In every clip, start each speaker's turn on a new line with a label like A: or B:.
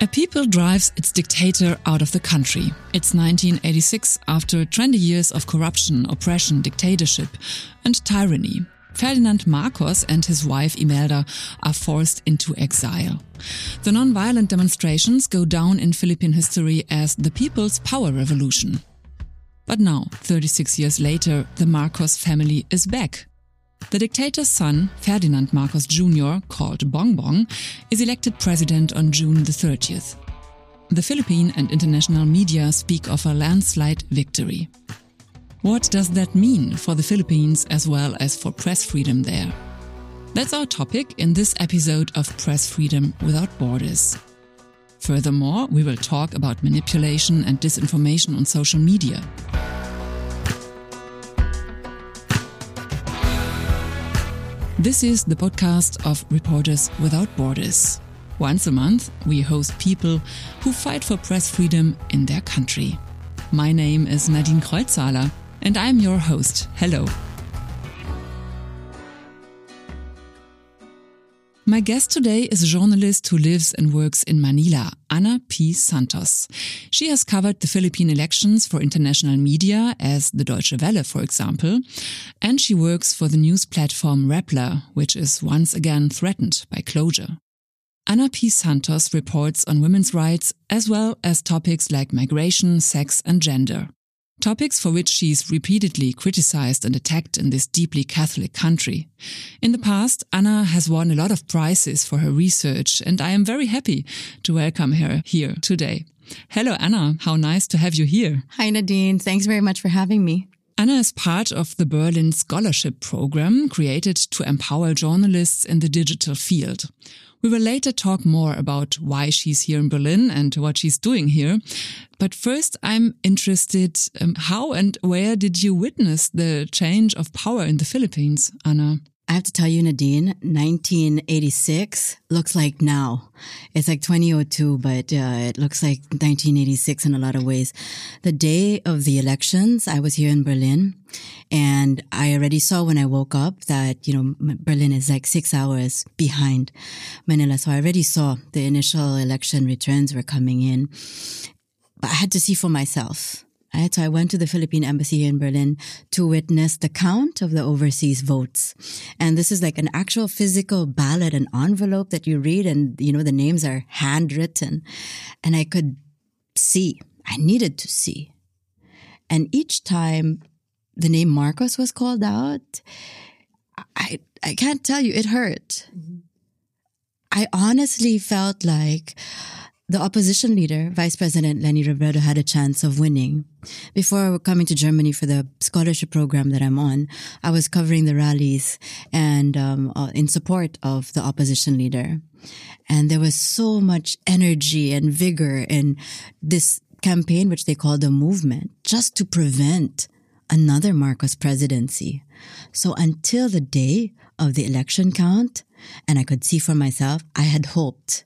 A: A people drives its dictator out of the country. It's 1986 after 20 years of corruption, oppression, dictatorship, and tyranny. Ferdinand Marcos and his wife Imelda are forced into exile. The non-violent demonstrations go down in Philippine history as the People's Power Revolution. But now, 36 years later, the Marcos family is back. The dictator's son, Ferdinand Marcos Jr., called Bongbong, is elected president on June the 30th. The Philippine and international media speak of a landslide victory. What does that mean for the Philippines as well as for press freedom there? That's our topic in this episode of Press Freedom Without Borders. Furthermore, we will talk about manipulation and disinformation on social media. This is the podcast of Reporters Without Borders. Once a month, we host people who fight for press freedom in their country. My name is Nadine Kreuzhaler, and I'm your host. Hello. My guest today is a journalist who lives and works in Manila, Ana P. Santos. She has covered the Philippine elections for international media, as the Deutsche Welle, for example, and she works for the news platform Rappler, which is once again threatened by closure. Ana P. Santos reports on women's rights as well as topics like migration, sex, and gender. Topics for which she's repeatedly criticized and attacked in this deeply Catholic country. In the past, Anna has won a lot of prizes for her research, and I am very happy to welcome her here today. Hello, Anna. How nice to have you here.
B: Hi, Nadine. Thanks very much for having me.
A: Anna is part of the Berlin Scholarship Program created to empower journalists in the digital field. We will later talk more about why she's here in Berlin and what she's doing here. But first, I'm interested, um, how and where did you witness the change of power in the Philippines, Anna?
B: I have to tell you, Nadine, 1986 looks like now. It's like 2002, but uh, it looks like 1986 in a lot of ways. The day of the elections, I was here in Berlin and I already saw when I woke up that, you know, Berlin is like six hours behind Manila. So I already saw the initial election returns were coming in, but I had to see for myself. Right? So I went to the Philippine embassy here in Berlin to witness the count of the overseas votes. And this is like an actual physical ballot, an envelope that you read and, you know, the names are handwritten. And I could see, I needed to see. And each time the name Marcos was called out, I, I can't tell you, it hurt. Mm-hmm. I honestly felt like, the opposition leader, Vice President Leni Robredo, had a chance of winning. Before coming to Germany for the scholarship program that I'm on, I was covering the rallies and um, uh, in support of the opposition leader. And there was so much energy and vigor in this campaign, which they called a movement, just to prevent another Marcos presidency. So until the day of the election count, and I could see for myself, I had hoped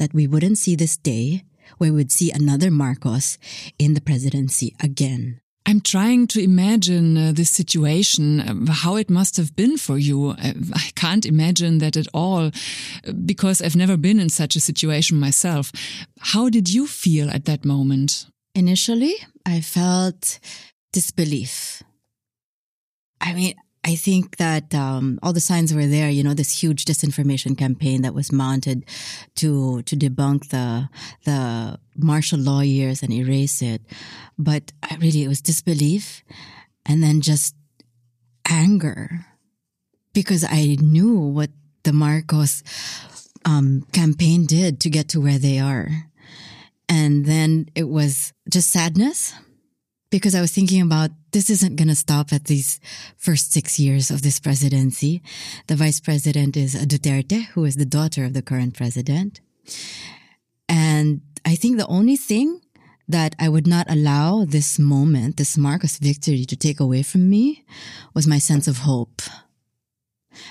B: that we wouldn't see this day where we would see another Marcos in the presidency again.
A: I'm trying to imagine uh, this situation, uh, how it must have been for you. I, I can't imagine that at all uh, because I've never been in such a situation myself. How did you feel at that moment?
B: Initially, I felt disbelief. I mean, I think that um, all the signs were there. You know, this huge disinformation campaign that was mounted to to debunk the the martial law years and erase it. But I really, it was disbelief, and then just anger, because I knew what the Marcos um, campaign did to get to where they are, and then it was just sadness because I was thinking about this isn't going to stop at these first six years of this presidency. The vice president is Duterte, who is the daughter of the current president. And I think the only thing that I would not allow this moment, this Marcos victory to take away from me was my sense of hope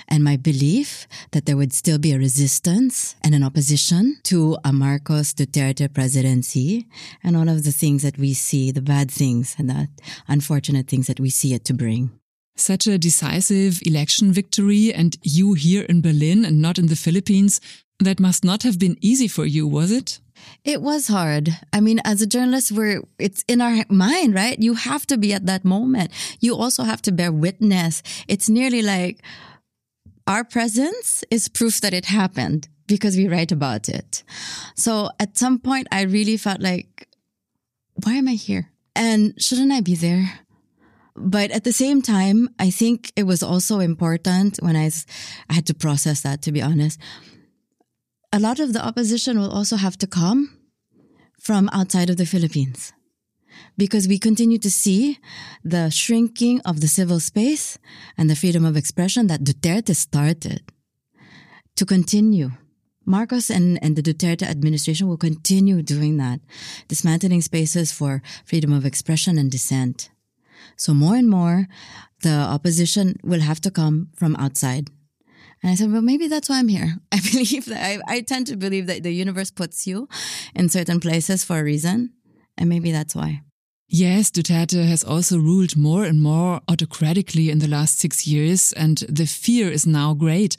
B: and my belief that there would still be a resistance and an opposition to a Marcos Duterte presidency and all of the things that we see, the bad things and the unfortunate things that we see it to bring.
A: Such a decisive election victory and you here in Berlin and not in the Philippines, that must not have been easy for you, was it?
B: It was hard. I mean, as a journalist, we're, it's in our mind, right? You have to be at that moment. You also have to bear witness. It's nearly like our presence is proof that it happened because we write about it. So at some point, I really felt like, why am I here? And shouldn't I be there? But at the same time, I think it was also important when I, I had to process that, to be honest a lot of the opposition will also have to come from outside of the Philippines because we continue to see the shrinking of the civil space and the freedom of expression that Duterte started to continue. Marcos and, and the Duterte administration will continue doing that, dismantling spaces for freedom of expression and dissent. So more and more, the opposition will have to come from outside and I said, well, maybe that's why I'm here. I believe that I, I tend to believe that the universe puts you in certain places for a reason. And maybe that's why.
A: Yes, Duterte has also ruled more and more autocratically in the last six years, and the fear is now great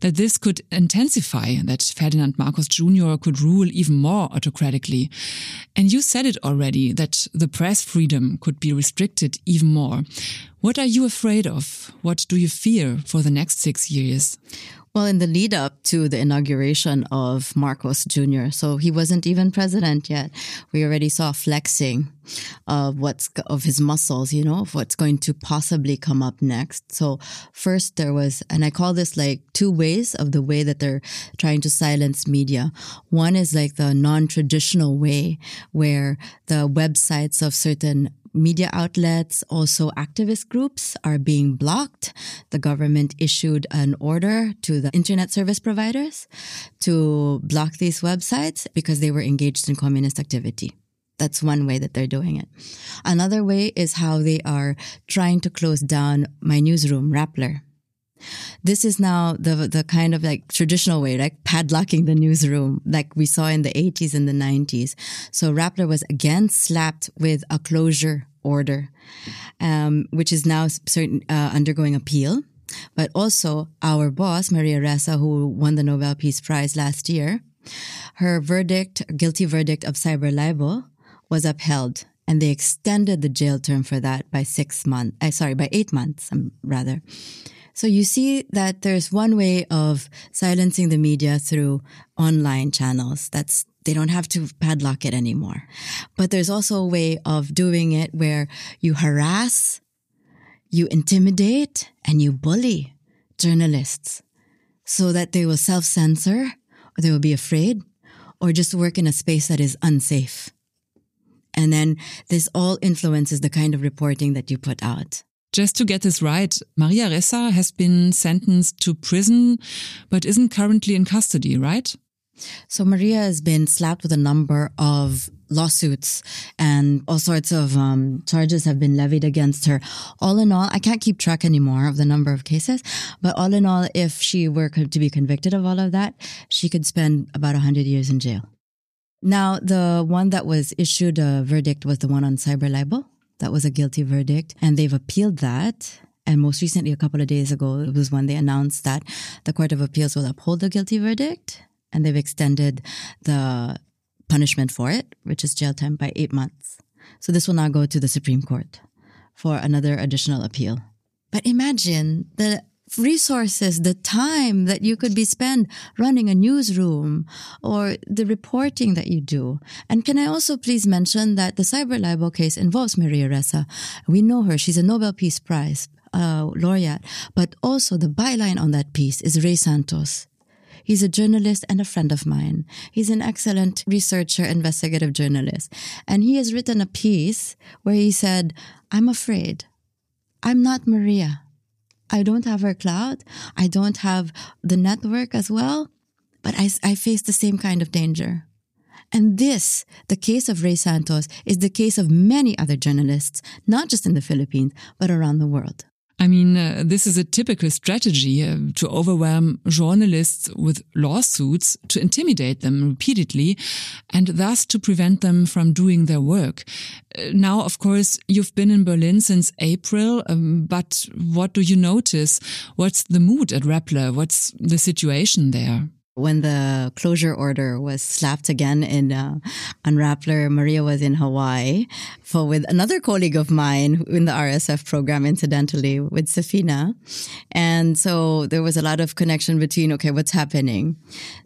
A: that this could intensify, that Ferdinand Marcos Jr. could rule even more autocratically. And you said it already, that the press freedom could be restricted even more. What are you afraid of? What do you fear for the next six years?
B: Well, in the lead up to the inauguration of Marcos Jr., so he wasn't even president yet. We already saw flexing of what's of his muscles, you know, of what's going to possibly come up next. So first there was, and I call this like two ways of the way that they're trying to silence media. One is like the non-traditional way where the websites of certain media outlets, also activist groups are being blocked. The government issued an order to the internet service providers to block these websites because they were engaged in communist activity. That's one way that they're doing it. Another way is how they are trying to close down my newsroom, Rappler. This is now the the kind of like traditional way, like padlocking the newsroom, like we saw in the 80s and the 90s. So Rappler was again slapped with a closure order, um, which is now certain, uh, undergoing appeal. But also our boss, Maria Ressa, who won the Nobel Peace Prize last year, her verdict, guilty verdict of cyber libel, was upheld and they extended the jail term for that by six months. Uh, sorry, by eight months, um, rather. So you see that there's one way of silencing the media through online channels. That's, they don't have to padlock it anymore. But there's also a way of doing it where you harass, you intimidate, and you bully journalists so that they will self-censor or they will be afraid or just work in a space that is unsafe. And then this all influences the kind of reporting that you put out.
A: Just to get this right, Maria Ressa has been sentenced to prison, but isn't currently in custody, right?
B: So Maria has been slapped with a number of lawsuits and all sorts of um, charges have been levied against her. All in all, I can't keep track anymore of the number of cases, but all in all, if she were to be convicted of all of that, she could spend about 100 years in jail. Now, the one that was issued a verdict was the one on cyber libel. That was a guilty verdict, and they've appealed that. And most recently, a couple of days ago, it was when they announced that the Court of Appeals will uphold the guilty verdict, and they've extended the punishment for it, which is jail time, by eight months. So this will now go to the Supreme Court for another additional appeal. But imagine the resources, the time that you could be spent running a newsroom or the reporting that you do. And can I also please mention that the cyber libel case involves Maria Ressa. We know her. She's a Nobel Peace Prize uh, laureate. But also the byline on that piece is Rey Santos. He's a journalist and a friend of mine. He's an excellent researcher, investigative journalist. And he has written a piece where he said, I'm afraid. I'm not Maria. I don't have her cloud. I don't have the network as well, but I, I face the same kind of danger. And this, the case of Rey Santos, is the case of many other journalists, not just in the Philippines, but around the world.
A: I mean, uh, this is a typical strategy uh, to overwhelm journalists with lawsuits, to intimidate them repeatedly, and thus to prevent them from doing their work. Uh, now, of course, you've been in Berlin since April, um, but what do you notice? What's the mood at Rappler? What's the situation there?
B: When the closure order was slapped again in uh, Maria was in Hawaii for with another colleague of mine in the RSF program, incidentally, with Safina. And so there was a lot of connection between, okay, what's happening?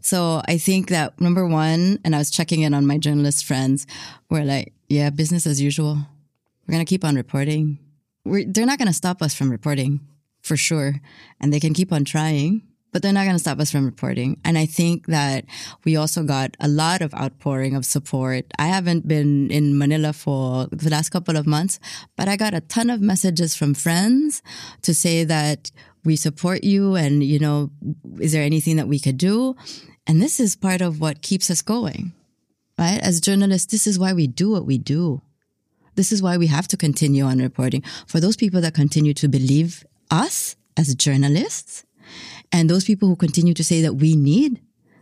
B: So I think that number one, and I was checking in on my journalist friends, we're like, yeah, business as usual. We're going to keep on reporting. We're, they're not going to stop us from reporting for sure. And they can keep on trying but they're not going to stop us from reporting. And I think that we also got a lot of outpouring of support. I haven't been in Manila for the last couple of months, but I got a ton of messages from friends to say that we support you and, you know, is there anything that we could do? And this is part of what keeps us going, right? As journalists, this is why we do what we do. This is why we have to continue on reporting. For those people that continue to believe us as journalists, and those people who continue to say that we need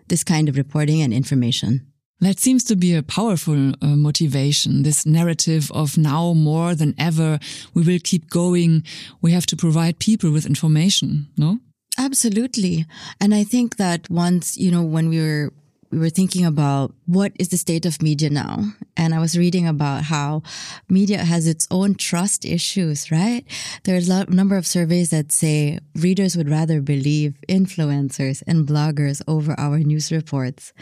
B: this kind of reporting and information.
A: That seems to be a powerful uh, motivation. This narrative of now more than ever, we will keep going. We have to provide people with information, no?
B: Absolutely. And I think that once, you know, when we were we were thinking about what is the state of media now. And I was reading about how media has its own trust issues, right? There's a number of surveys that say readers would rather believe influencers and bloggers over our news reports.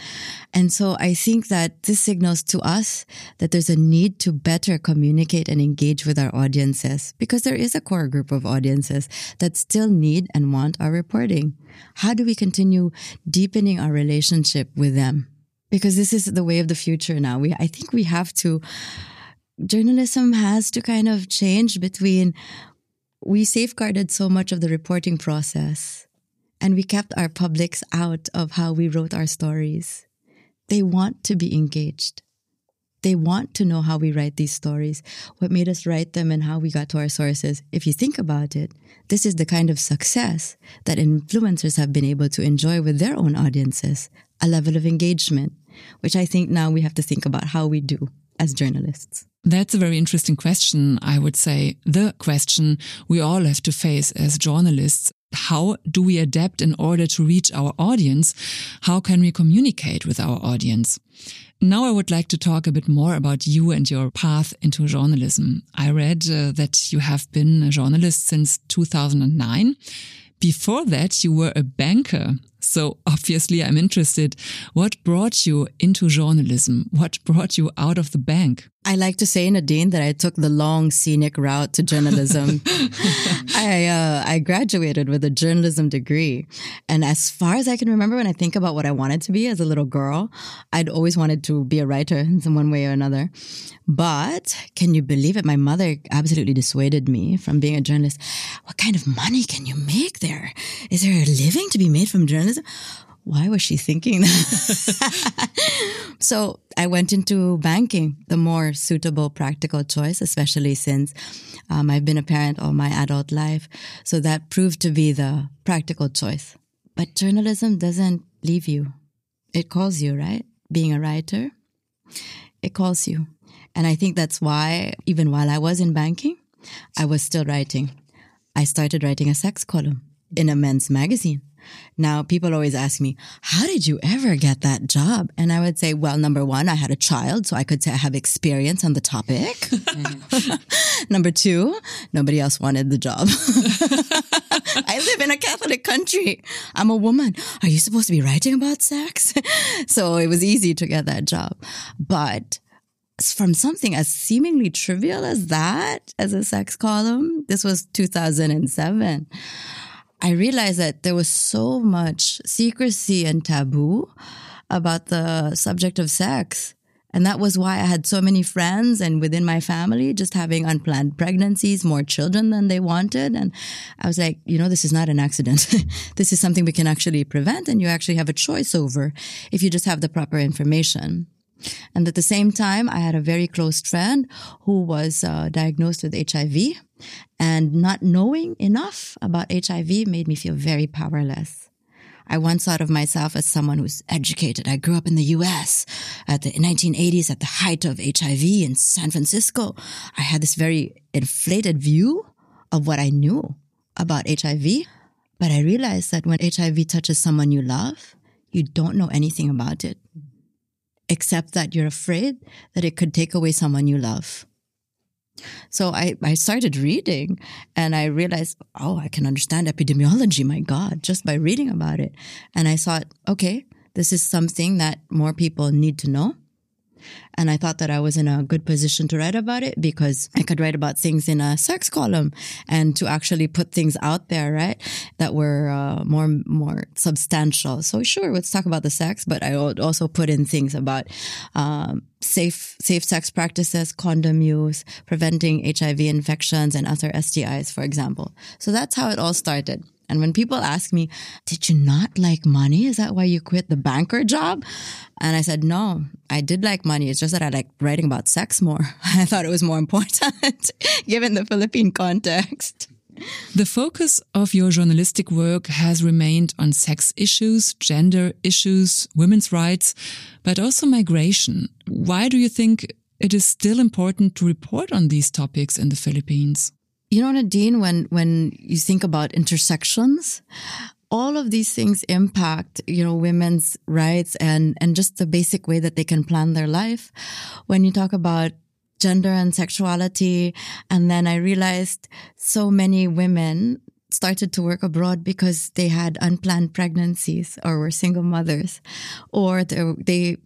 B: And so I think that this signals to us that there's a need to better communicate and engage with our audiences because there is a core group of audiences that still need and want our reporting. How do we continue deepening our relationship with them? Because this is the way of the future now. We, I think we have to, journalism has to kind of change between we safeguarded so much of the reporting process and we kept our publics out of how we wrote our stories. They want to be engaged. They want to know how we write these stories, what made us write them, and how we got to our sources. If you think about it, this is the kind of success that influencers have been able to enjoy with their own audiences, a level of engagement, which I think now we have to think about how we do as journalists.
A: That's a very interesting question. I would say the question we all have to face as journalists. How do we adapt in order to reach our audience? How can we communicate with our audience? Now I would like to talk a bit more about you and your path into journalism. I read uh, that you have been a journalist since 2009. Before that, you were a banker. So obviously I'm interested. What brought you into journalism? What brought you out of the bank?
B: I like to say, Nadine, that I took the long scenic route to journalism. I uh, I graduated with a journalism degree, and as far as I can remember, when I think about what I wanted to be as a little girl, I'd always wanted to be a writer in some one way or another. But can you believe it? My mother absolutely dissuaded me from being a journalist. What kind of money can you make there? Is there a living to be made from journalism? Why was she thinking that? so I went into banking, the more suitable practical choice, especially since um, I've been a parent all my adult life. So that proved to be the practical choice. But journalism doesn't leave you. It calls you, right? Being a writer, it calls you. And I think that's why, even while I was in banking, I was still writing. I started writing a sex column in a men's magazine. Now, people always ask me, how did you ever get that job? And I would say, well, number one, I had a child, so I could say I have experience on the topic. number two, nobody else wanted the job. I live in a Catholic country. I'm a woman. Are you supposed to be writing about sex? so it was easy to get that job. But from something as seemingly trivial as that, as a sex column, this was 2007. I realized that there was so much secrecy and taboo about the subject of sex. And that was why I had so many friends and within my family just having unplanned pregnancies, more children than they wanted. And I was like, you know, this is not an accident. this is something we can actually prevent and you actually have a choice over if you just have the proper information. And at the same time, I had a very close friend who was uh, diagnosed with HIV and not knowing enough about HIV made me feel very powerless. I once thought of myself as someone who's educated. I grew up in the US at the 1980s at the height of HIV in San Francisco. I had this very inflated view of what I knew about HIV. But I realized that when HIV touches someone you love, you don't know anything about it, except that you're afraid that it could take away someone you love. So I, I started reading and I realized, oh, I can understand epidemiology, my God, just by reading about it. And I thought, okay, this is something that more people need to know. And I thought that I was in a good position to write about it because I could write about things in a sex column and to actually put things out there, right? That were uh, more, more substantial. So sure, let's talk about the sex, but I would also put in things about, um, safe, safe sex practices, condom use, preventing HIV infections and other STIs, for example. So that's how it all started. And when people ask me, did you not like money? Is that why you quit the banker job? And I said, no, I did like money. It's just that I like writing about sex more. I thought it was more important given the Philippine context.
A: The focus of your journalistic work has remained on sex issues, gender issues, women's rights, but also migration. Why do you think it is still important to report on these topics in the Philippines?
B: You know, Nadine, when, when you think about intersections, all of these things impact, you know, women's rights and, and just the basic way that they can plan their life. When you talk about gender and sexuality, and then I realized so many women started to work abroad because they had unplanned pregnancies or were single mothers or they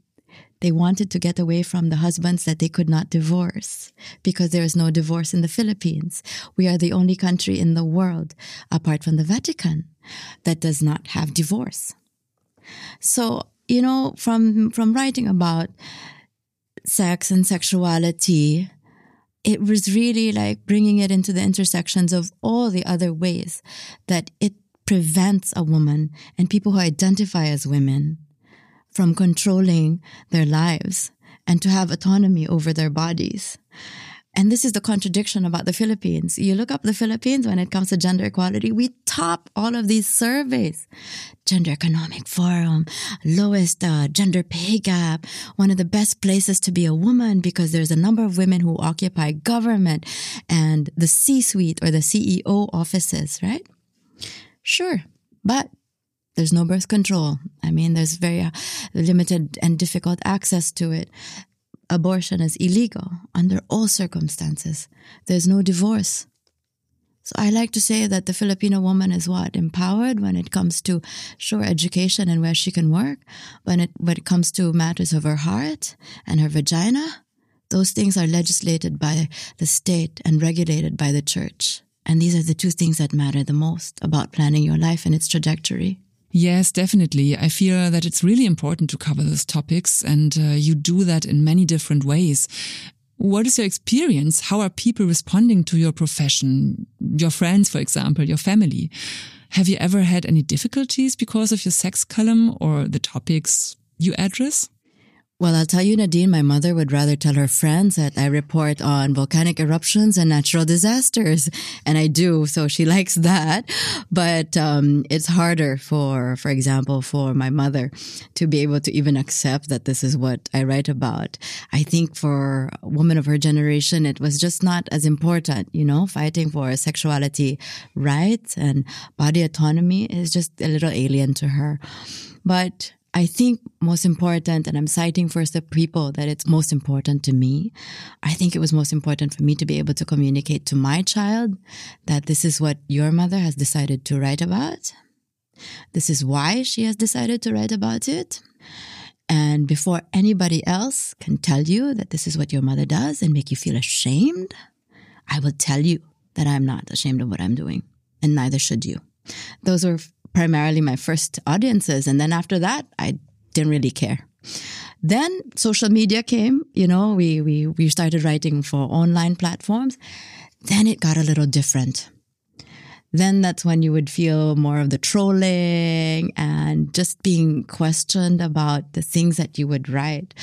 B: they wanted to get away from the husbands that they could not divorce because there is no divorce in the Philippines. We are the only country in the world, apart from the Vatican, that does not have divorce. So, you know, from, from writing about sex and sexuality, it was really like bringing it into the intersections of all the other ways that it prevents a woman and people who identify as women from controlling their lives and to have autonomy over their bodies. And this is the contradiction about the Philippines. You look up the Philippines when it comes to gender equality, we top all of these surveys. Gender Economic Forum, lowest uh, gender pay gap, one of the best places to be a woman because there's a number of women who occupy government and the C-suite or the CEO offices, right? Sure. But there's no birth control. I mean, there's very uh, limited and difficult access to it. Abortion is illegal under all circumstances. There's no divorce. So I like to say that the Filipino woman is what? Empowered when it comes to, sure, education and where she can work. When it, when it comes to matters of her heart and her vagina, those things are legislated by the state and regulated by the church. And these are the two things that matter the most about planning your life and its trajectory.
A: Yes, definitely. I feel that it's really important to cover those topics and uh, you do that in many different ways. What is your experience? How are people responding to your profession? Your friends, for example, your family? Have you ever had any difficulties because of your sex column or the topics you address?
B: Well, I'll tell you, Nadine, my mother would rather tell her friends that I report on volcanic eruptions and natural disasters. And I do. So she likes that. But, um, it's harder for, for example, for my mother to be able to even accept that this is what I write about. I think for a woman of her generation, it was just not as important, you know, fighting for sexuality rights and body autonomy is just a little alien to her. But I think most important, and I'm citing first the people that it's most important to me. I think it was most important for me to be able to communicate to my child that this is what your mother has decided to write about. This is why she has decided to write about it. And before anybody else can tell you that this is what your mother does and make you feel ashamed, I will tell you that I'm not ashamed of what I'm doing, and neither should you. Those are primarily my first audiences. And then after that, I didn't really care. Then social media came, you know, we, we, we started writing for online platforms. Then it got a little different. Then that's when you would feel more of the trolling and just being questioned about the things that you would write.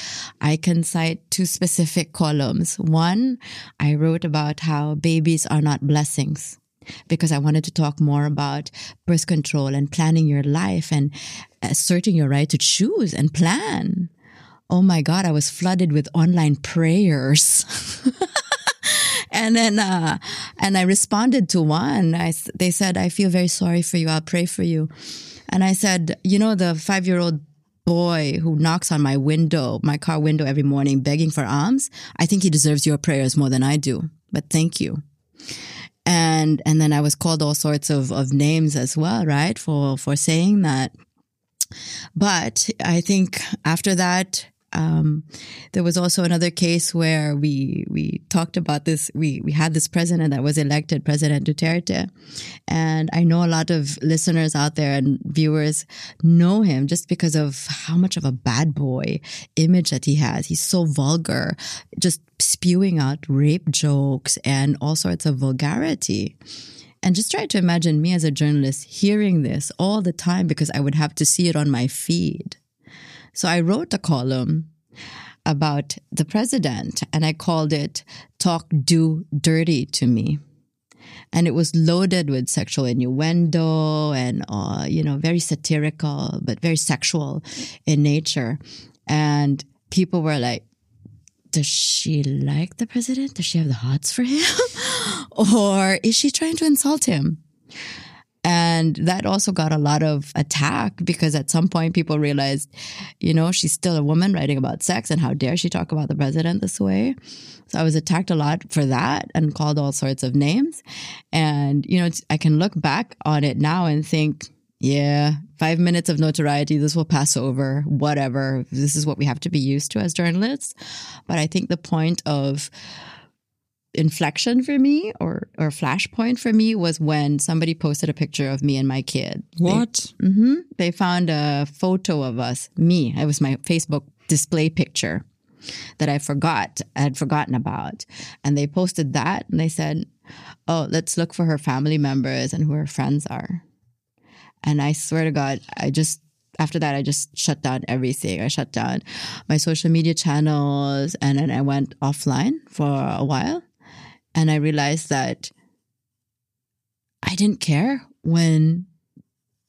B: I can cite two specific columns. One, I wrote about how babies are not blessings because I wanted to talk more about birth control and planning your life and asserting your right to choose and plan. Oh my God, I was flooded with online prayers. and then, uh, and I responded to one. I, they said, I feel very sorry for you. I'll pray for you. And I said, you know, the five year old boy who knocks on my window, my car window every morning begging for alms, I think he deserves your prayers more than I do. But thank you. And, and then I was called all sorts of, of names as well, right? For, for saying that. But I think after that, um, there was also another case where we we talked about this. We we had this president that was elected, President Duterte, and I know a lot of listeners out there and viewers know him just because of how much of a bad boy image that he has. He's so vulgar, just spewing out rape jokes and all sorts of vulgarity. And just try to imagine me as a journalist hearing this all the time because I would have to see it on my feed. So I wrote a column about the president and I called it Talk Do Dirty to Me. And it was loaded with sexual innuendo and, uh, you know, very satirical, but very sexual in nature. And people were like, does she like the president? Does she have the hots for him? or is she trying to insult him? And that also got a lot of attack because at some point people realized, you know, she's still a woman writing about sex and how dare she talk about the president this way. So I was attacked a lot for that and called all sorts of names. And, you know, I can look back on it now and think, yeah, five minutes of notoriety, this will pass over, whatever. This is what we have to be used to as journalists. But I think the point of, inflection for me or or flashpoint for me was when somebody posted a picture of me and my kid.
A: What?
B: They, mm-hmm, they found a photo of us, me. It was my Facebook display picture that I forgot, I had forgotten about. And they posted that and they said, Oh, let's look for her family members and who her friends are. And I swear to God, I just after that, I just shut down everything. I shut down my social media channels and then I went offline for a while. And I realized that I didn't care when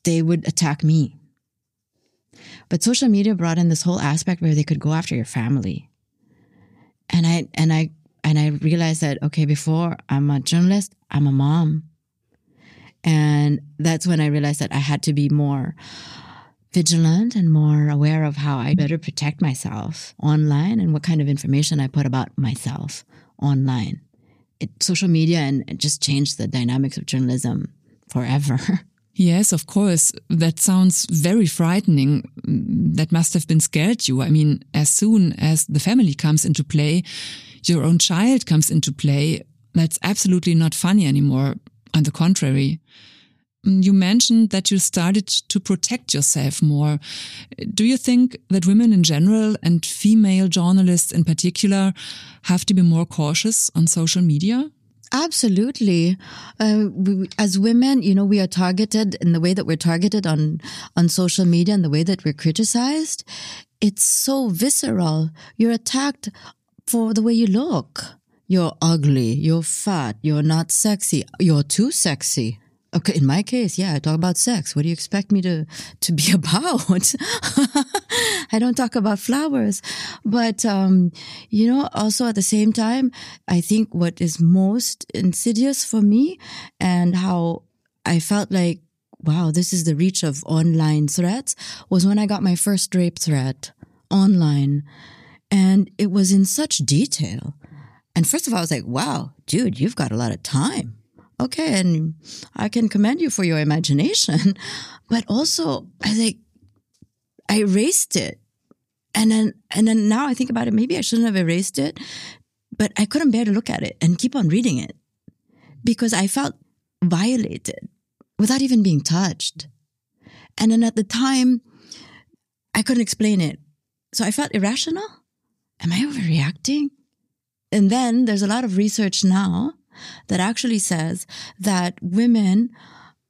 B: they would attack me. But social media brought in this whole aspect where they could go after your family. And I and I and I realized that okay, before I'm a journalist, I'm a mom. And that's when I realized that I had to be more vigilant and more aware of how I better protect myself online and what kind of information I put about myself online it, social media and just changed the dynamics of journalism forever.
A: Yes, of course. That sounds very frightening. That must have been scared you. I mean, as soon as the family comes into play, your own child comes into play, that's absolutely not funny anymore. On the contrary. You mentioned that you started to protect yourself more. Do you think that women in general and female journalists in particular have to be more cautious on social media?
B: Absolutely. Uh, we, as women, you know, we are targeted in the way that we're targeted on, on social media and the way that we're criticized. It's so visceral. You're attacked for the way you look. You're ugly. You're fat. You're not sexy. You're too sexy. Okay, in my case, yeah, I talk about sex. What do you expect me to to be about? I don't talk about flowers, but um, you know, also at the same time, I think what is most insidious for me and how I felt like, wow, this is the reach of online threats was when I got my first rape threat online, and it was in such detail. And first of all, I was like, wow, dude, you've got a lot of time okay, and I can commend you for your imagination. But also, I think I erased it. And then, and then now I think about it, maybe I shouldn't have erased it, but I couldn't bear to look at it and keep on reading it because I felt violated without even being touched. And then at the time, I couldn't explain it. So I felt irrational. Am I overreacting? And then there's a lot of research now that actually says that women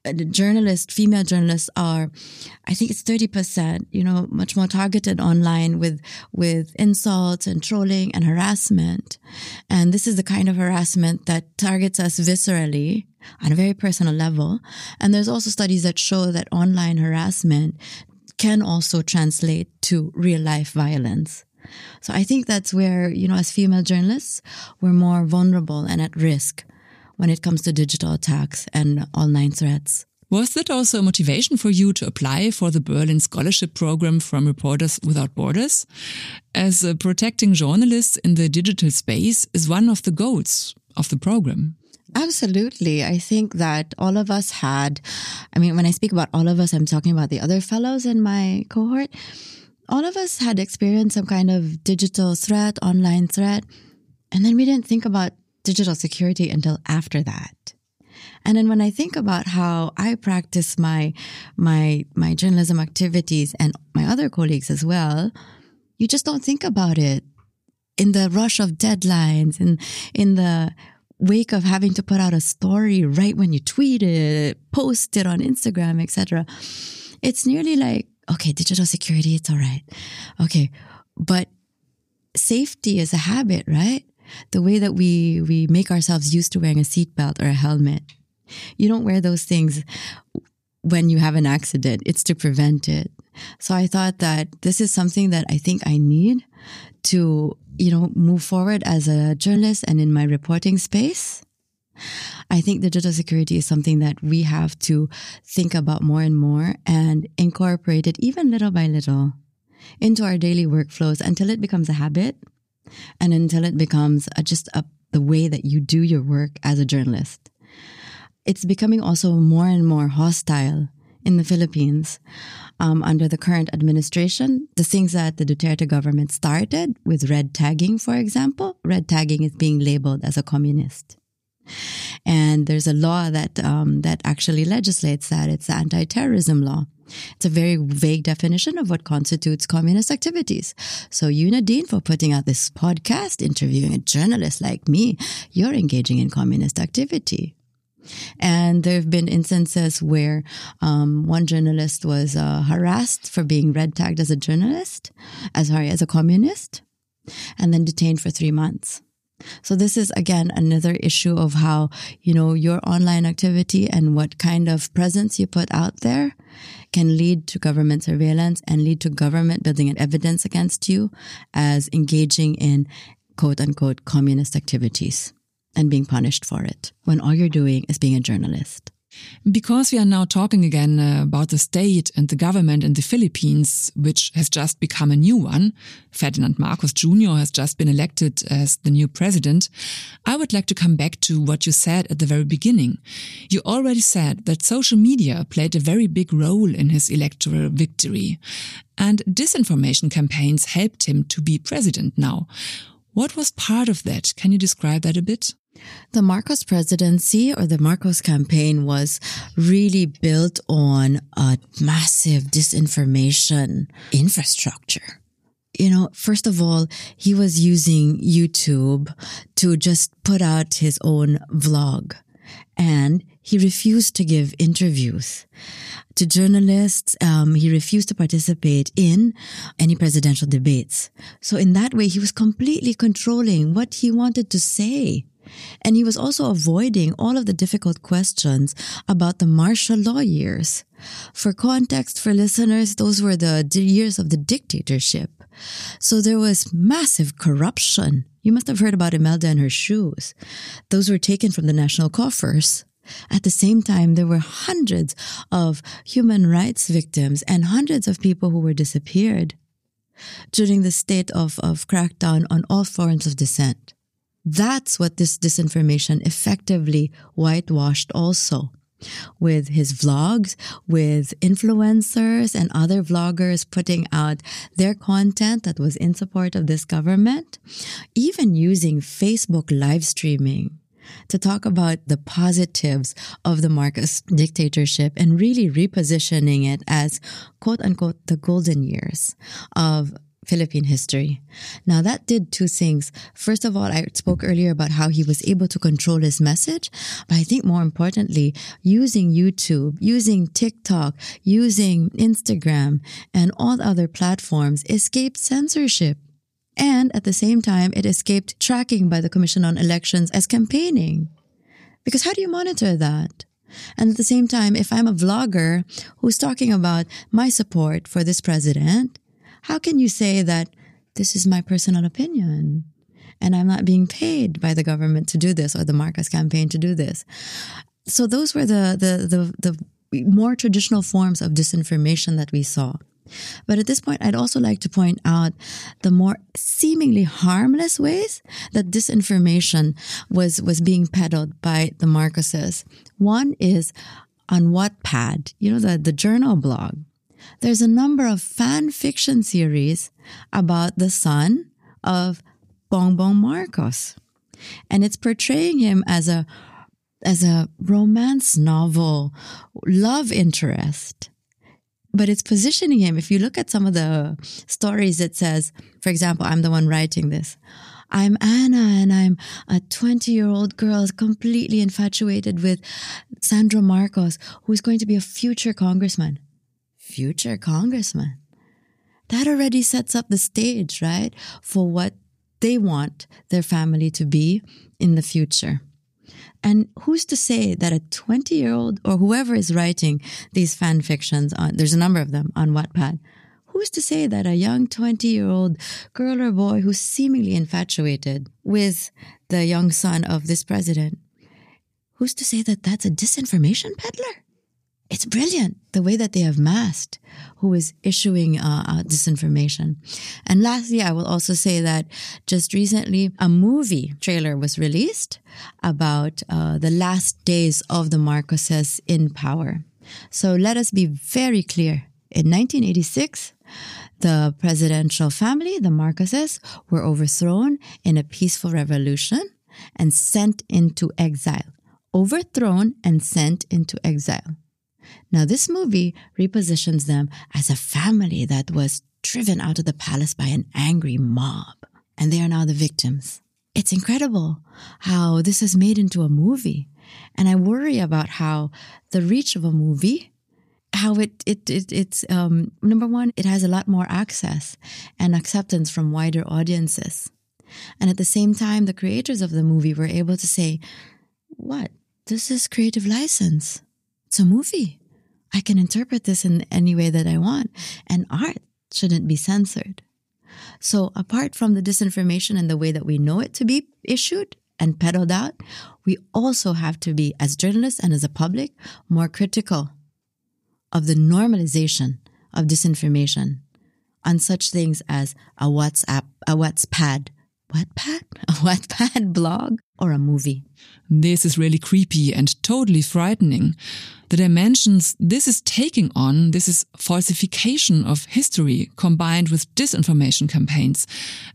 B: uh, journalists, female journalists are, I think it's 30%, you know, much more targeted online with, with insults and trolling and harassment. And this is the kind of harassment that targets us viscerally on a very personal level. And there's also studies that show that online harassment can also translate to real life violence. So I think that's where, you know, as female journalists, we're more vulnerable and at risk when it comes to digital attacks and online threats.
A: Was that also a motivation for you to apply for the Berlin Scholarship Program from Reporters Without Borders? As uh, protecting journalists in the digital space is one of the goals of the program.
B: Absolutely. I think that all of us had, I mean, when I speak about all of us, I'm talking about the other fellows in my cohort. All of us had experienced some kind of digital threat, online threat. And then we didn't think about digital security until after that. And then when I think about how I practice my, my, my journalism activities and my other colleagues as well, you just don't think about it in the rush of deadlines and in the wake of having to put out a story right when you tweet it, post it on Instagram, etc. It's nearly like, okay, digital security, it's all right. Okay. But safety is a habit, right? The way that we, we make ourselves used to wearing a seatbelt or a helmet. You don't wear those things when you have an accident. It's to prevent it. So I thought that this is something that I think I need to, you know, move forward as a journalist and in my reporting space. I think digital security is something that we have to think about more and more and incorporate it even little by little into our daily workflows until it becomes a habit and until it becomes a, just a, the way that you do your work as a journalist. It's becoming also more and more hostile in the Philippines um, under the current administration. The things that the Duterte government started with red tagging, for example, red tagging is being labeled as a communist. And there's a law that um, that actually legislates that. It's the anti-terrorism law. It's a very vague definition of what constitutes communist activities. So you, Nadine, for putting out this podcast, interviewing a journalist like me, you're engaging in communist activity. And there have been instances where um, one journalist was uh, harassed for being red tagged as a journalist, as sorry, as a communist, and then detained for three months. So this is again another issue of how, you know, your online activity and what kind of presence you put out there can lead to government surveillance and lead to government building an evidence against you as engaging in quote unquote communist activities and being punished for it when all you're doing is being a journalist.
A: Because we are now talking again uh, about the state and the government in the Philippines, which has just become a new one, Ferdinand Marcos Jr. has just been elected as the new president, I would like to come back to what you said at the very beginning. You already said that social media played a very big role in his electoral victory, and disinformation campaigns helped him to be president now. What was part of that? Can you describe that a bit?
B: The Marcos presidency or the Marcos campaign was really built on a massive disinformation infrastructure. You know, first of all, he was using YouTube to just put out his own vlog and he refused to give interviews to journalists. Um, he refused to participate in any presidential debates. So in that way, he was completely controlling what he wanted to say. And he was also avoiding all of the difficult questions about the martial law years. For context, for listeners, those were the years of the dictatorship. So there was massive corruption. You must have heard about Imelda and her shoes. Those were taken from the national coffers. At the same time, there were hundreds of human rights victims and hundreds of people who were disappeared during the state of, of crackdown on all forms of dissent. That's what this disinformation effectively whitewashed also with his vlogs, with influencers and other vloggers putting out their content that was in support of this government, even using Facebook live streaming to talk about the positives of the Marcos dictatorship and really repositioning it as quote unquote the golden years of Philippine history. Now that did two things. First of all, I spoke earlier about how he was able to control his message, but I think more importantly, using YouTube, using TikTok, using Instagram and all other platforms escaped censorship. And at the same time, it escaped tracking by the Commission on Elections as campaigning. Because how do you monitor that? And at the same time, if I'm a vlogger who's talking about my support for this president, how can you say that this is my personal opinion and I'm not being paid by the government to do this or the Marcos campaign to do this? So those were the, the, the, the more traditional forms of disinformation that we saw. But at this point, I'd also like to point out the more seemingly harmless ways that disinformation was, was being peddled by the Marcoses. One is on Wattpad, you know, the, the journal blog. There's a number of fan fiction series about the son of Bongbong Marcos. And it's portraying him as a as a romance novel love interest but it's positioning him. If you look at some of the stories, it says, for example, I'm the one writing this. I'm Anna and I'm a 20 year old girl completely infatuated with Sandro Marcos, who's going to be a future congressman. Future congressman. That already sets up the stage, right? For what they want their family to be in the future. And who's to say that a 20 year old or whoever is writing these fan fictions on, there's a number of them on Wattpad. Who's to say that a young 20 year old girl or boy who's seemingly infatuated with the young son of this president, who's to say that that's a disinformation peddler? It's brilliant the way that they have masked who is issuing uh, uh, disinformation. And lastly, I will also say that just recently a movie trailer was released about uh, the last days of the Marcoses in power. So let us be very clear. In 1986, the presidential family, the Marcoses, were overthrown in a peaceful revolution and sent into exile. Overthrown and sent into exile. Now, this movie repositions them as a family that was driven out of the palace by an angry mob, and they are now the victims. It's incredible how this is made into a movie. And I worry about how the reach of a movie, how it, it, it it's, um, number one, it has a lot more access and acceptance from wider audiences. And at the same time, the creators of the movie were able to say, what? This is creative license. It's a movie. I can interpret this in any way that I want, and art shouldn't be censored. So, apart from the disinformation and the way that we know it to be issued and peddled out, we also have to be, as journalists and as a public, more critical of the normalization of disinformation on such things as a WhatsApp, a WhatsApp Wattpad? A Wattpad blog? Or a movie?
A: This is really creepy and totally frightening. The dimensions this is taking on, this is falsification of history combined with disinformation campaigns,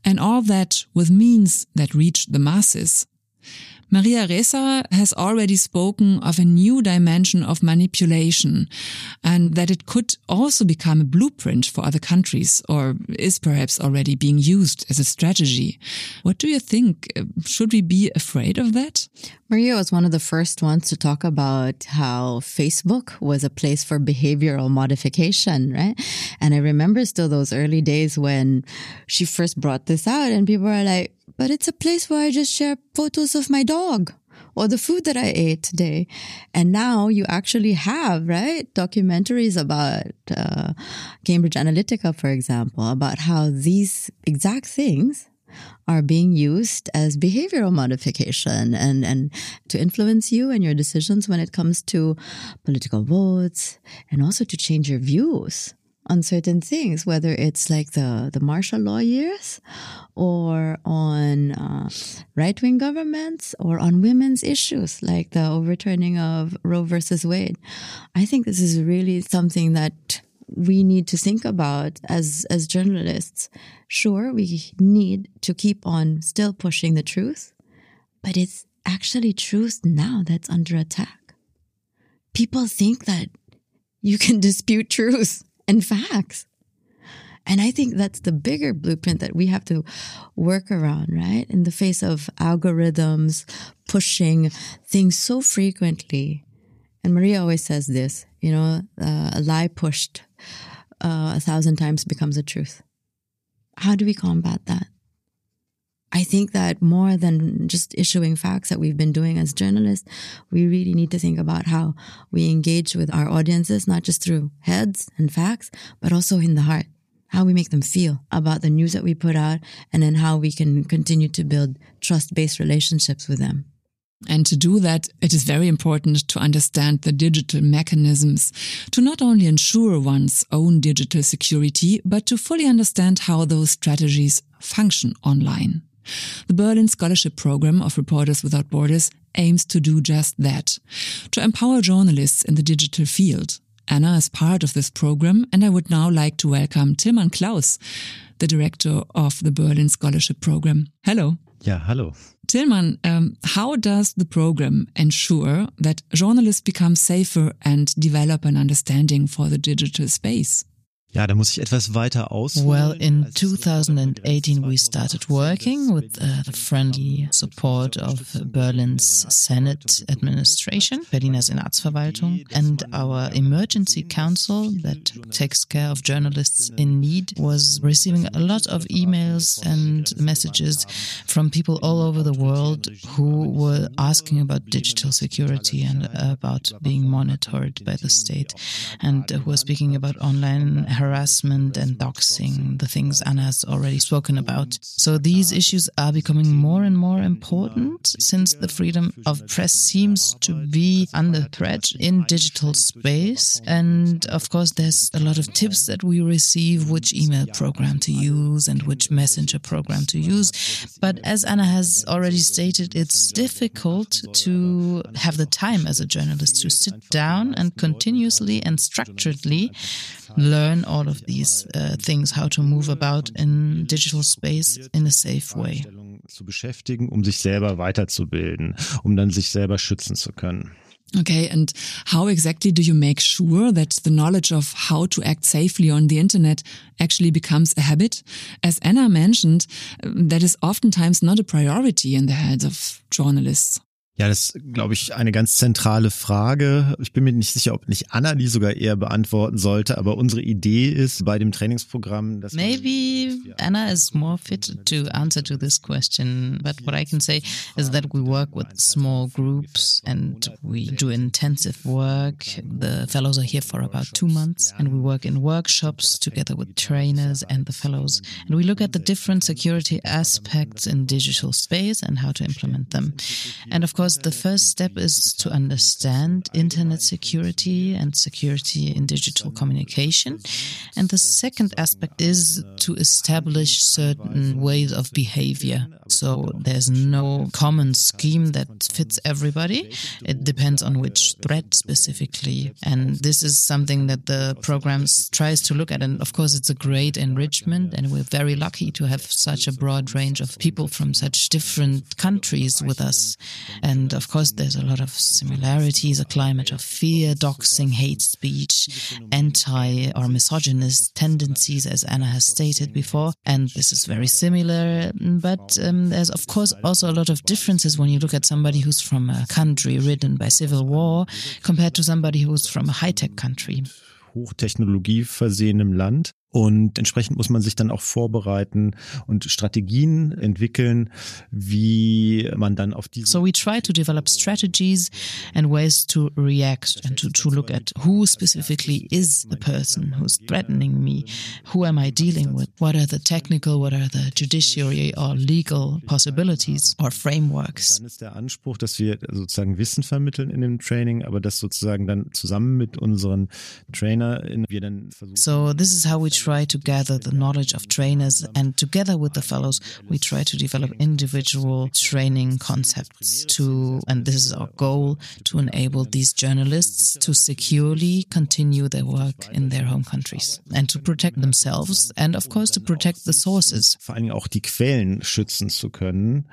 A: and all that with means that reach the masses. Maria Ressa has already spoken of a new dimension of manipulation and that it could also become a blueprint for other countries or is perhaps already being used as a strategy. What do you think? Should we be afraid of that?
B: Maria was one of the first ones to talk about how Facebook was a place for behavioral modification, right? And I remember still those early days when she first brought this out and people were like, but it's a place where I just share photos of my dog or the food that I ate today. And now you actually have, right, documentaries about uh, Cambridge Analytica, for example, about how these exact things are being used as behavioral modification and, and to influence you and your decisions when it comes to political votes and also to change your views on certain things, whether it's like the, the martial law years or on uh, right wing governments or on women's issues like the overturning of Roe versus Wade. I think this is really something that we need to think about as, as journalists. Sure, we need to keep on still pushing the truth, but it's actually truth now that's under attack. People think that you can dispute truth and facts. And I think that's the bigger blueprint that we have to work around, right? In the face of algorithms pushing things so frequently. And Maria always says this, you know, uh, a lie pushed uh, a thousand times becomes a truth. How do we combat that? I think that more than just issuing facts that we've been doing as journalists, we really need to think about how we engage with our audiences, not just through heads and facts, but also in the heart, how we make them feel about the news that we put out, and then how we can continue to build trust based relationships with them.
A: And to do that, it is very important to understand the digital mechanisms to not only ensure one's own digital security, but to fully understand how those strategies function online. The Berlin Scholarship Program of Reporters Without Borders aims to do just that, to empower journalists in the digital field. Anna is part of this program, and I would now like to welcome Tilman Klaus, the director of the Berlin Scholarship Program. Hello.
C: Yeah, hello.
A: Tilman, um, how does the program ensure that journalists become safer and develop an understanding for the digital space?
C: Ja, da muss ich etwas weiter aus.
D: Well, in 2018 we started working with uh, the friendly support of Berlin's Senate administration, Berliner Senatsverwaltung, and our emergency council that takes care of journalists in need was receiving a lot of emails and messages from people all over the world who were asking about digital security and about being monitored by the state and who were speaking about online harassment and doxing, the things Anna has already spoken about. So these issues are becoming more and more important since the freedom of press seems to be under threat in digital space. And of course, there's a lot of tips that we receive which email program to use and which messenger program to use. But as Anna has already stated, it's difficult to have the time as a journalist to sit down and continuously and structuredly learn all of these uh, things, how to move about in digital space in a safe way.
C: Zu beschäftigen, um sich selber weiterzubilden, um dann sich selber schützen zu können.
A: Okay, and how exactly do you make sure that the knowledge of how to act safely on the internet actually becomes a habit? As Anna mentioned, that is oftentimes not a priority in the heads of journalists.
C: Ja, das ist, glaube ich, eine ganz zentrale Frage. Ich bin mir nicht sicher, ob nicht Anna die sogar eher beantworten sollte, aber unsere Idee ist bei dem Trainingsprogramm, dass
D: Maybe Anna is more fit to answer to this question, but what I can say is that we work with small groups and we do intensive work. The fellows are here for about two months and we work in workshops together with trainers and the fellows. And we look at the different security aspects in digital space and how to implement them. And of course, the first step is to understand internet security and security in digital communication. And the second aspect is to establish certain ways of behavior. So there's no common scheme that fits everybody. It depends on which threat specifically. And this is something that the program tries to look at. And of course, it's a great enrichment. And we're very lucky to have such a broad range of people from such different countries with us. And of course, there's a lot of similarities, a climate of fear, doxing, hate speech, anti or misogynist tendencies, as Anna has stated before. And this is very similar. But um, there's, of course, also a lot of differences when you look at somebody who's from a country ridden by civil war compared to somebody who's from a high tech country.
C: Hochtechnologie versehenem Land. Und entsprechend muss man sich dann auch vorbereiten und Strategien entwickeln, wie man dann auf diese.
D: So we try to develop strategies and ways to react and to, to look at who specifically is the person who's threatening me. Who am I dealing with? What are the technical, what are the judiciary or legal possibilities or frameworks?
C: Dann ist der Anspruch, dass wir sozusagen Wissen vermitteln in dem Training, aber das sozusagen dann zusammen mit unseren TrainerInnen wir dann versuchen.
D: So this is how we try to gather the knowledge of trainers and together with the fellows we try to develop individual training concepts to and this is our goal to enable these journalists to securely continue their work in their home countries and to protect themselves and of course to protect the sources.
C: Vor allen Dingen auch die Quellen schützen zu können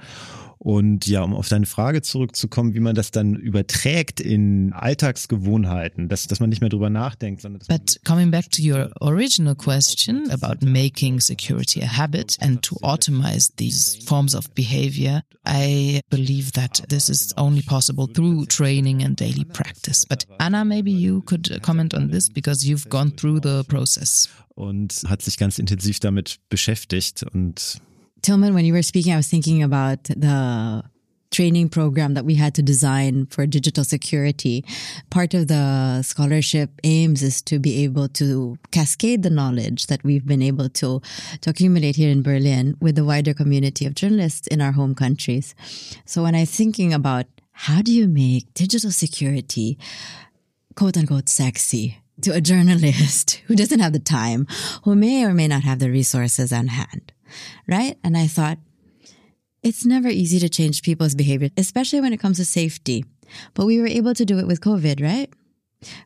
C: Und ja, um auf deine Frage zurückzukommen, wie man das dann überträgt in Alltagsgewohnheiten, dass, dass man nicht mehr drüber nachdenkt, sondern dass
D: But coming back to your original question about making security a habit and to automate these forms of behavior, I believe that this is only possible through training and daily practice. But Anna, maybe you could comment on this because you've gone through the process.
C: und hat sich ganz intensiv damit beschäftigt und
B: Tilman, when you were speaking, I was thinking about the training program that we had to design for digital security. Part of the scholarship aims is to be able to cascade the knowledge that we've been able to, to accumulate here in Berlin with the wider community of journalists in our home countries. So when I was thinking about how do you make digital security quote unquote sexy to a journalist who doesn't have the time, who may or may not have the resources on hand? Right? And I thought, it's never easy to change people's behavior, especially when it comes to safety. But we were able to do it with COVID, right?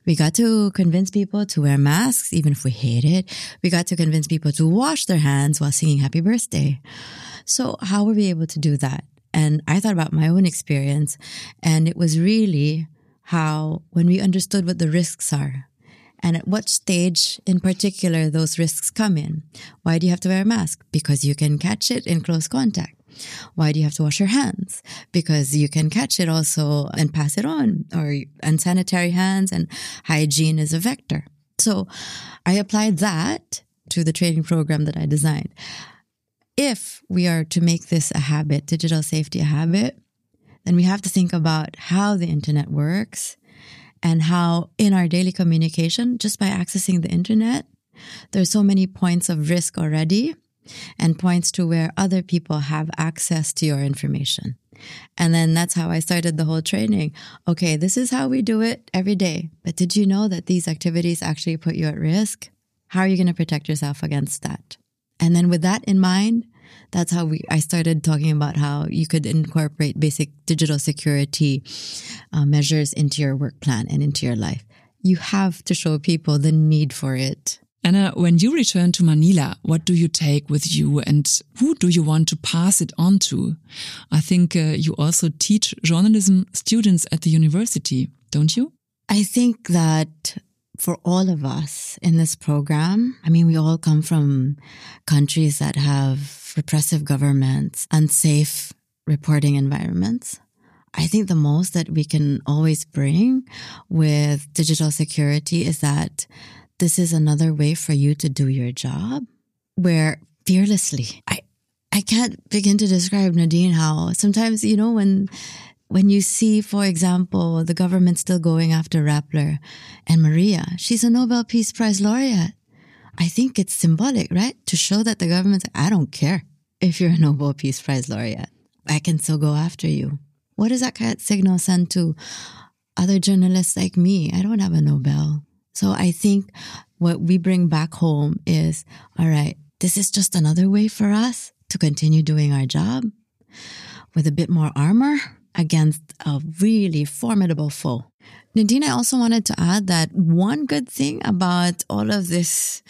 B: We got to convince people to wear masks, even if we hate it. We got to convince people to wash their hands while singing happy birthday. So how were we able to do that? And I thought about my own experience and it was really how when we understood what the risks are and at what stage in particular those risks come in. Why do you have to wear a mask? Because you can catch it in close contact. Why do you have to wash your hands? Because you can catch it also and pass it on or unsanitary hands and hygiene is a vector. So I applied that to the training program that I designed. If we are to make this a habit, digital safety a habit, then we have to think about how the internet works and how in our daily communication, just by accessing the internet, there's so many points of risk already and points to where other people have access to your information. And then that's how I started the whole training. Okay, this is how we do it every day. But did you know that these activities actually put you at risk? How are you going to protect yourself against that? And then with that in mind, that's how we, I started talking about how you could incorporate basic digital security uh, measures into your work plan and into your life. You have to show people the need for it.
A: Anna, when you return to Manila, what do you take with you and who do you want to pass it on to? I think uh, you also teach journalism students at the university, don't you?
B: I think that for all of us in this program, I mean, we all come from countries that have repressive governments, unsafe reporting environments. I think the most that we can always bring with digital security is that this is another way for you to do your job where fearlessly. I, I can't begin to describe Nadine how sometimes, you know, when, when you see, for example, the government still going after Rappler and Maria, she's a Nobel Peace Prize laureate. I think it's symbolic, right? To show that the government's, I don't care if you're a Nobel Peace Prize laureate. I can still go after you. What does that kind of signal send to other journalists like me? I don't have a Nobel. So I think what we bring back home is, all right, this is just another way for us to continue doing our job with a bit more armor against a really formidable foe. Nadine, I also wanted to add that one good thing about all of this,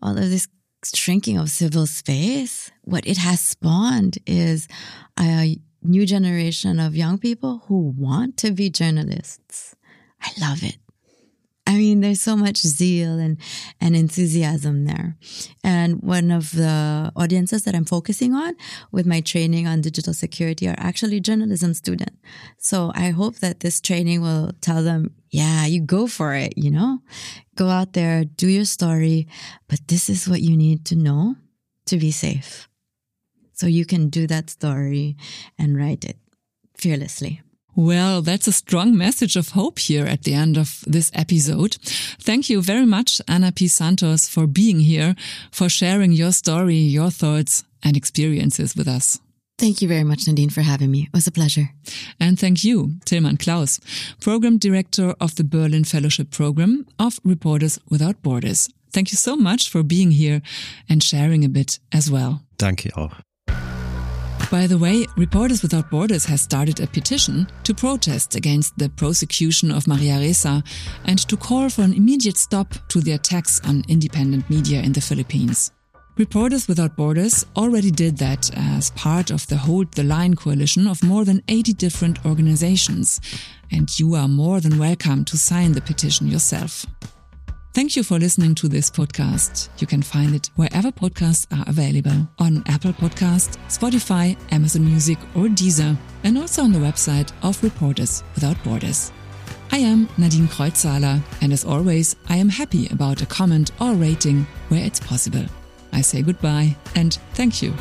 B: all of this shrinking of civil space, what it has spawned is a new generation of young people who want to be journalists. I love it. I mean, there's so much zeal and, and enthusiasm there. And one of the audiences that I'm focusing on with my training on digital security are actually journalism students. So I hope that this training will tell them, yeah, you go for it, you know, go out there, do your story, but this is what you need to know to be safe. So you can do that story and write it fearlessly.
A: Well, that's a strong message of hope here at the end of this episode. Thank you very much, Anna P. Santos, for being here, for sharing your story, your thoughts and experiences with us.
B: Thank you very much, Nadine, for having me. It was a pleasure.
A: And thank you, Tilman Klaus, Program Director of the Berlin Fellowship Program of Reporters Without Borders. Thank you so much for being here and sharing a bit as well.
C: Danke auch.
A: By the way, Reporters Without Borders has started a petition to protest against the prosecution of Maria Ressa and to call for an immediate stop to the attacks on independent media in the Philippines. Reporters Without Borders already did that as part of the Hold the Line coalition of more than 80 different organizations, and you are more than welcome to sign the petition yourself. Thank you for listening to this podcast. You can find it wherever podcasts are available on Apple Podcast, Spotify, Amazon Music, or Deezer, and also on the website of Reporters Without Borders. I am Nadine Kreuzzahler, and as always, I am happy about a comment or rating where it's possible. I say goodbye and thank you.